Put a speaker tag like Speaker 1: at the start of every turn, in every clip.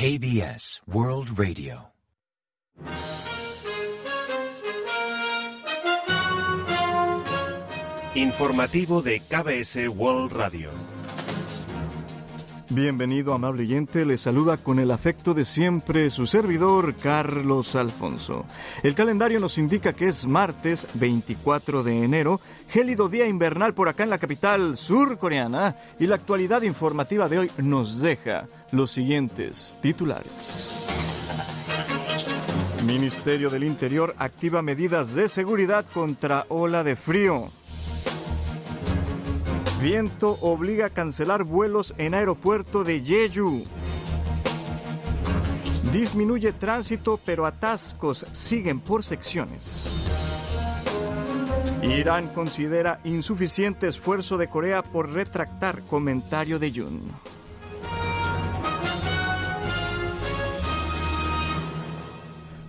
Speaker 1: KBS World Radio.
Speaker 2: Informativo de KBS World Radio.
Speaker 3: Bienvenido, amable oyente. Le saluda con el afecto de siempre su servidor, Carlos Alfonso. El calendario nos indica que es martes 24 de enero, gélido día invernal por acá en la capital surcoreana, y la actualidad informativa de hoy nos deja los siguientes titulares. Ministerio del Interior activa medidas de seguridad contra ola de frío. Viento obliga a cancelar vuelos en aeropuerto de Jeju. Disminuye tránsito, pero atascos siguen por secciones. Irán considera insuficiente esfuerzo de Corea por retractar comentario de Jun.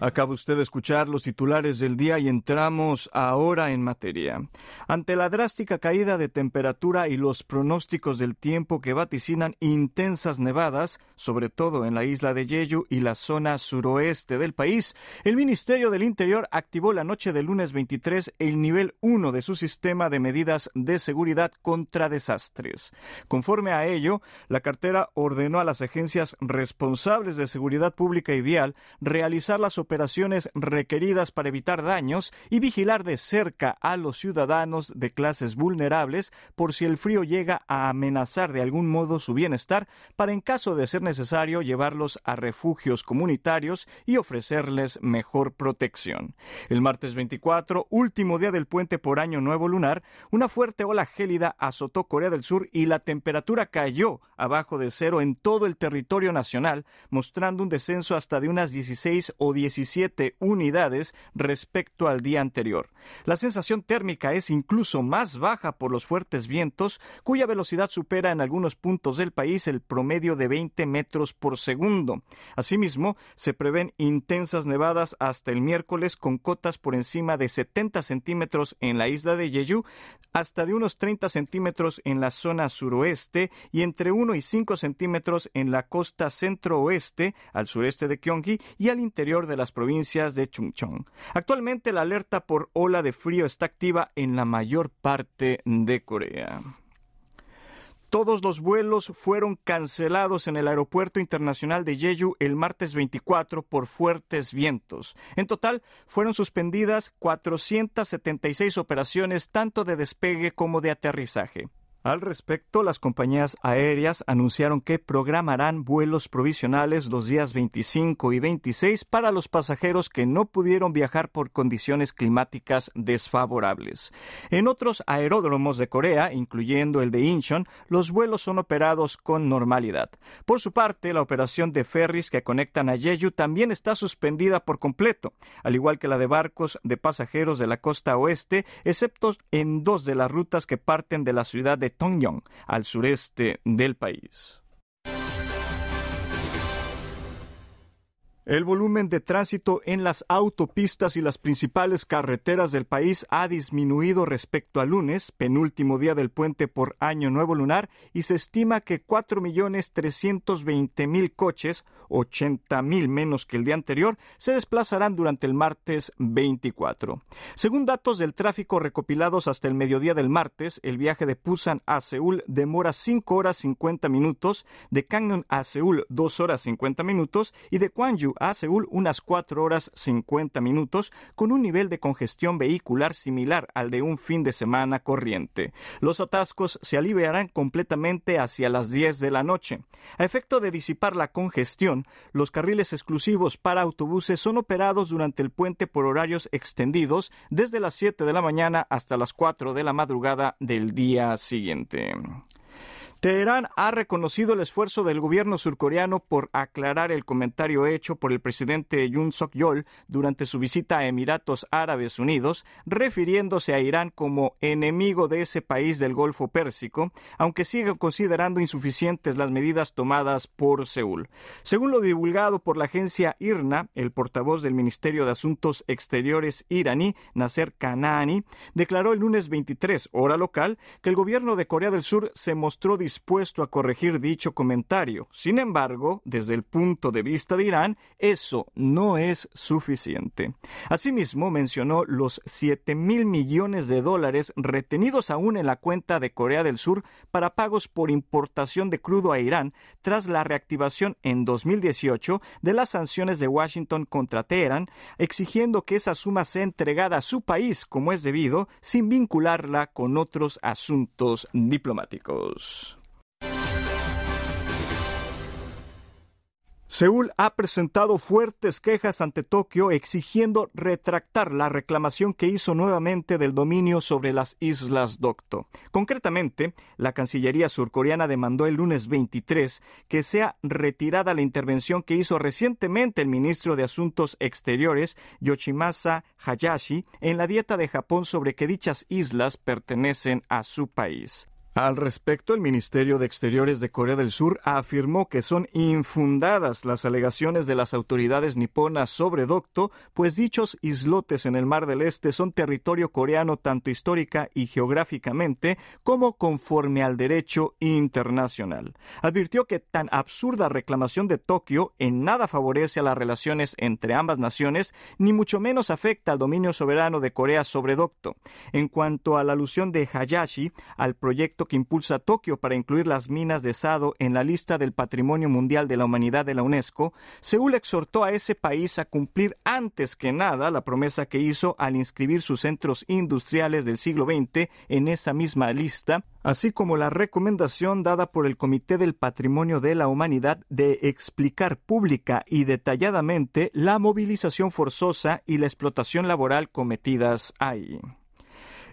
Speaker 3: Acaba usted de escuchar los titulares del día y entramos ahora en materia. Ante la drástica caída de temperatura y los pronósticos del tiempo que vaticinan intensas nevadas, sobre todo en la isla de Jeju y la zona suroeste del país, el Ministerio del Interior activó la noche del lunes 23 el nivel 1 de su sistema de medidas de seguridad contra desastres. Conforme a ello, la cartera ordenó a las agencias responsables de seguridad pública y vial realizar las operaciones requeridas para evitar daños y vigilar de cerca a los ciudadanos de clases vulnerables por si el frío llega a amenazar de algún modo su bienestar, para en caso de ser necesario llevarlos a refugios comunitarios y ofrecerles mejor protección. El martes 24, último día del puente por año nuevo lunar, una fuerte ola gélida azotó Corea del Sur y la temperatura cayó abajo de cero en todo el territorio nacional, mostrando un descenso hasta de unas 16 o 17 unidades respecto al día anterior. La sensación térmica es incluso más baja por los fuertes vientos, cuya velocidad supera en algunos puntos del país el promedio de 20 metros por segundo. Asimismo, se prevén intensas nevadas hasta el miércoles con cotas por encima de 70 centímetros en la isla de Jeju, hasta de unos 30 centímetros en la zona suroeste y entre 1 y 5 centímetros en la costa centro-oeste, al sureste de Gyeonggi y al interior de las provincias de Chungcheong. Actualmente la alerta por ola de frío está activa en la mayor parte de Corea. Todos los vuelos fueron cancelados en el Aeropuerto Internacional de Jeju el martes 24 por fuertes vientos. En total, fueron suspendidas 476 operaciones tanto de despegue como de aterrizaje. Al respecto, las compañías aéreas anunciaron que programarán vuelos provisionales los días 25 y 26 para los pasajeros que no pudieron viajar por condiciones climáticas desfavorables. En otros aeródromos de Corea, incluyendo el de Incheon, los vuelos son operados con normalidad. Por su parte, la operación de ferries que conectan a Jeju también está suspendida por completo, al igual que la de barcos de pasajeros de la costa oeste, excepto en dos de las rutas que parten de la ciudad de Tongyong, al sureste del país. El volumen de tránsito en las autopistas y las principales carreteras del país ha disminuido respecto al lunes, penúltimo día del puente por Año Nuevo Lunar, y se estima que 4.320.000 coches, 80.000 menos que el día anterior, se desplazarán durante el martes 24. Según datos del tráfico recopilados hasta el mediodía del martes, el viaje de Busan a Seúl demora 5 horas 50 minutos, de Gangneung a Seúl 2 horas 50 minutos y de Gwangju a Seúl unas 4 horas 50 minutos, con un nivel de congestión vehicular similar al de un fin de semana corriente. Los atascos se aliviarán completamente hacia las 10 de la noche. A efecto de disipar la congestión, los carriles exclusivos para autobuses son operados durante el puente por horarios extendidos desde las 7 de la mañana hasta las 4 de la madrugada del día siguiente. Teherán ha reconocido el esfuerzo del gobierno surcoreano por aclarar el comentario hecho por el presidente Yoon Suk-yeol durante su visita a Emiratos Árabes Unidos, refiriéndose a Irán como enemigo de ese país del Golfo Pérsico, aunque sigue considerando insuficientes las medidas tomadas por Seúl. Según lo divulgado por la agencia IRNA, el portavoz del Ministerio de Asuntos Exteriores iraní, Nasser Kanani, declaró el lunes 23, hora local, que el gobierno de Corea del Sur se mostró dispuesto a corregir dicho comentario. Sin embargo, desde el punto de vista de Irán, eso no es suficiente. Asimismo, mencionó los 7 mil millones de dólares retenidos aún en la cuenta de Corea del Sur para pagos por importación de crudo a Irán tras la reactivación en 2018 de las sanciones de Washington contra Teherán, exigiendo que esa suma sea entregada a su país como es debido, sin vincularla con otros asuntos diplomáticos. Seúl ha presentado fuertes quejas ante Tokio exigiendo retractar la reclamación que hizo nuevamente del dominio sobre las islas Dokdo. Concretamente, la Cancillería surcoreana demandó el lunes 23 que sea retirada la intervención que hizo recientemente el ministro de Asuntos Exteriores, Yoshimasa Hayashi, en la dieta de Japón sobre que dichas islas pertenecen a su país. Al respecto, el Ministerio de Exteriores de Corea del Sur afirmó que son infundadas las alegaciones de las autoridades niponas sobre Dokdo, pues dichos islotes en el Mar del Este son territorio coreano tanto histórica y geográficamente como conforme al derecho internacional. Advirtió que tan absurda reclamación de Tokio en nada favorece a las relaciones entre ambas naciones, ni mucho menos afecta al dominio soberano de Corea sobre Dokdo. En cuanto a la alusión de Hayashi al proyecto que impulsa Tokio para incluir las minas de Sado en la lista del Patrimonio Mundial de la Humanidad de la UNESCO, Seúl exhortó a ese país a cumplir antes que nada la promesa que hizo al inscribir sus centros industriales del siglo XX en esa misma lista, así como la recomendación dada por el Comité del Patrimonio de la Humanidad de explicar pública y detalladamente la movilización forzosa y la explotación laboral cometidas ahí.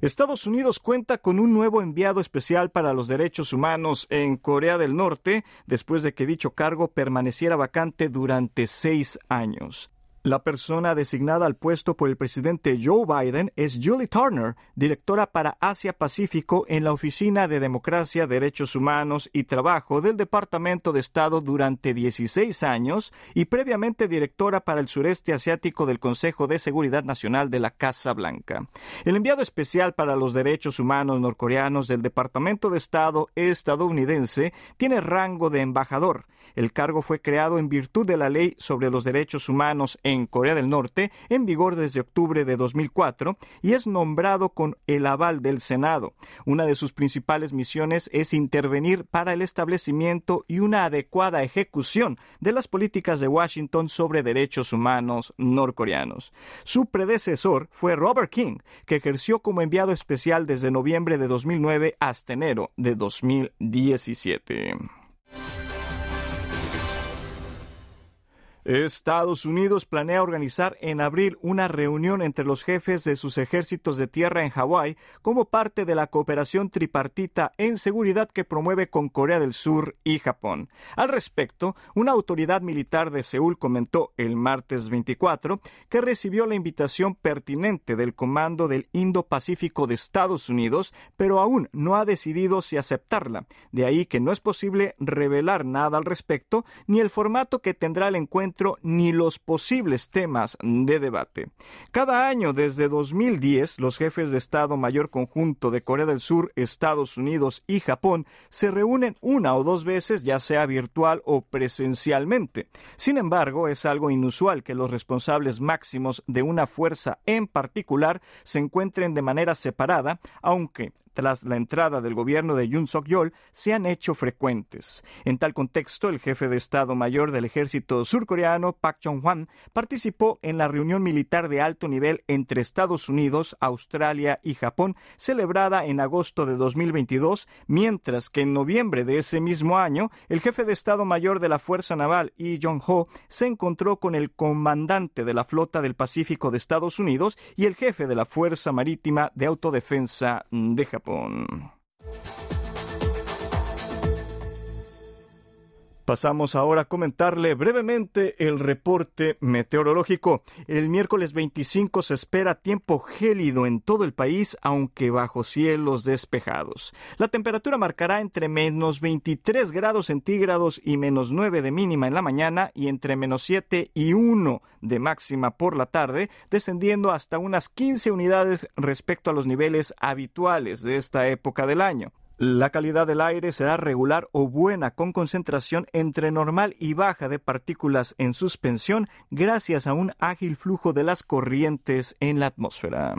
Speaker 3: Estados Unidos cuenta con un nuevo enviado especial para los derechos humanos en Corea del Norte, después de que dicho cargo permaneciera vacante durante seis años. La persona designada al puesto por el presidente Joe Biden es Julie Turner, directora para Asia-Pacífico en la Oficina de Democracia, Derechos Humanos y Trabajo del Departamento de Estado durante 16 años y previamente directora para el sureste asiático del Consejo de Seguridad Nacional de la Casa Blanca. El enviado especial para los derechos humanos norcoreanos del Departamento de Estado estadounidense tiene rango de embajador. El cargo fue creado en virtud de la Ley sobre los Derechos Humanos en Corea del Norte, en vigor desde octubre de 2004, y es nombrado con el aval del Senado. Una de sus principales misiones es intervenir para el establecimiento y una adecuada ejecución de las políticas de Washington sobre derechos humanos norcoreanos. Su predecesor fue Robert King, que ejerció como enviado especial desde noviembre de 2009 hasta enero de 2017. Estados Unidos planea organizar en abril una reunión entre los jefes de sus ejércitos de tierra en Hawái como parte de la cooperación tripartita en seguridad que promueve con Corea del Sur y Japón. Al respecto, una autoridad militar de Seúl comentó el martes 24 que recibió la invitación pertinente del Comando del Indo-Pacífico de Estados Unidos, pero aún no ha decidido si aceptarla. De ahí que no es posible revelar nada al respecto ni el formato que tendrá el encuentro ni los posibles temas de debate. Cada año desde 2010, los jefes de Estado Mayor Conjunto de Corea del Sur, Estados Unidos y Japón se reúnen una o dos veces, ya sea virtual o presencialmente. Sin embargo, es algo inusual que los responsables máximos de una fuerza en particular se encuentren de manera separada, aunque tras la entrada del gobierno de Yoon Suk-yeol se han hecho frecuentes. En tal contexto, el jefe de Estado Mayor del Ejército surcoreano, Pak Jong-hwan, participó en la reunión militar de alto nivel entre Estados Unidos, Australia y Japón, celebrada en agosto de 2022, mientras que en noviembre de ese mismo año, el jefe de Estado Mayor de la Fuerza Naval, Lee Jong-ho, se encontró con el comandante de la Flota del Pacífico de Estados Unidos y el jefe de la Fuerza Marítima de Autodefensa de Japón. Pasamos ahora a comentarle brevemente el reporte meteorológico. El miércoles 25 se espera tiempo gélido en todo el país, aunque bajo cielos despejados. La temperatura marcará entre menos 23 grados centígrados y menos 9 de mínima en la mañana y entre menos 7 y 1 de máxima por la tarde, descendiendo hasta unas 15 unidades respecto a los niveles habituales de esta época del año. La calidad del aire será regular o buena con concentración entre normal y baja de partículas en suspensión gracias a un ágil flujo de las corrientes en la atmósfera.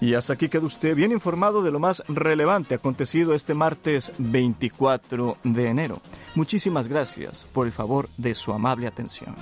Speaker 3: Y hasta aquí queda usted bien informado de lo más relevante acontecido este martes 24 de enero. Muchísimas gracias por el favor de su amable atención.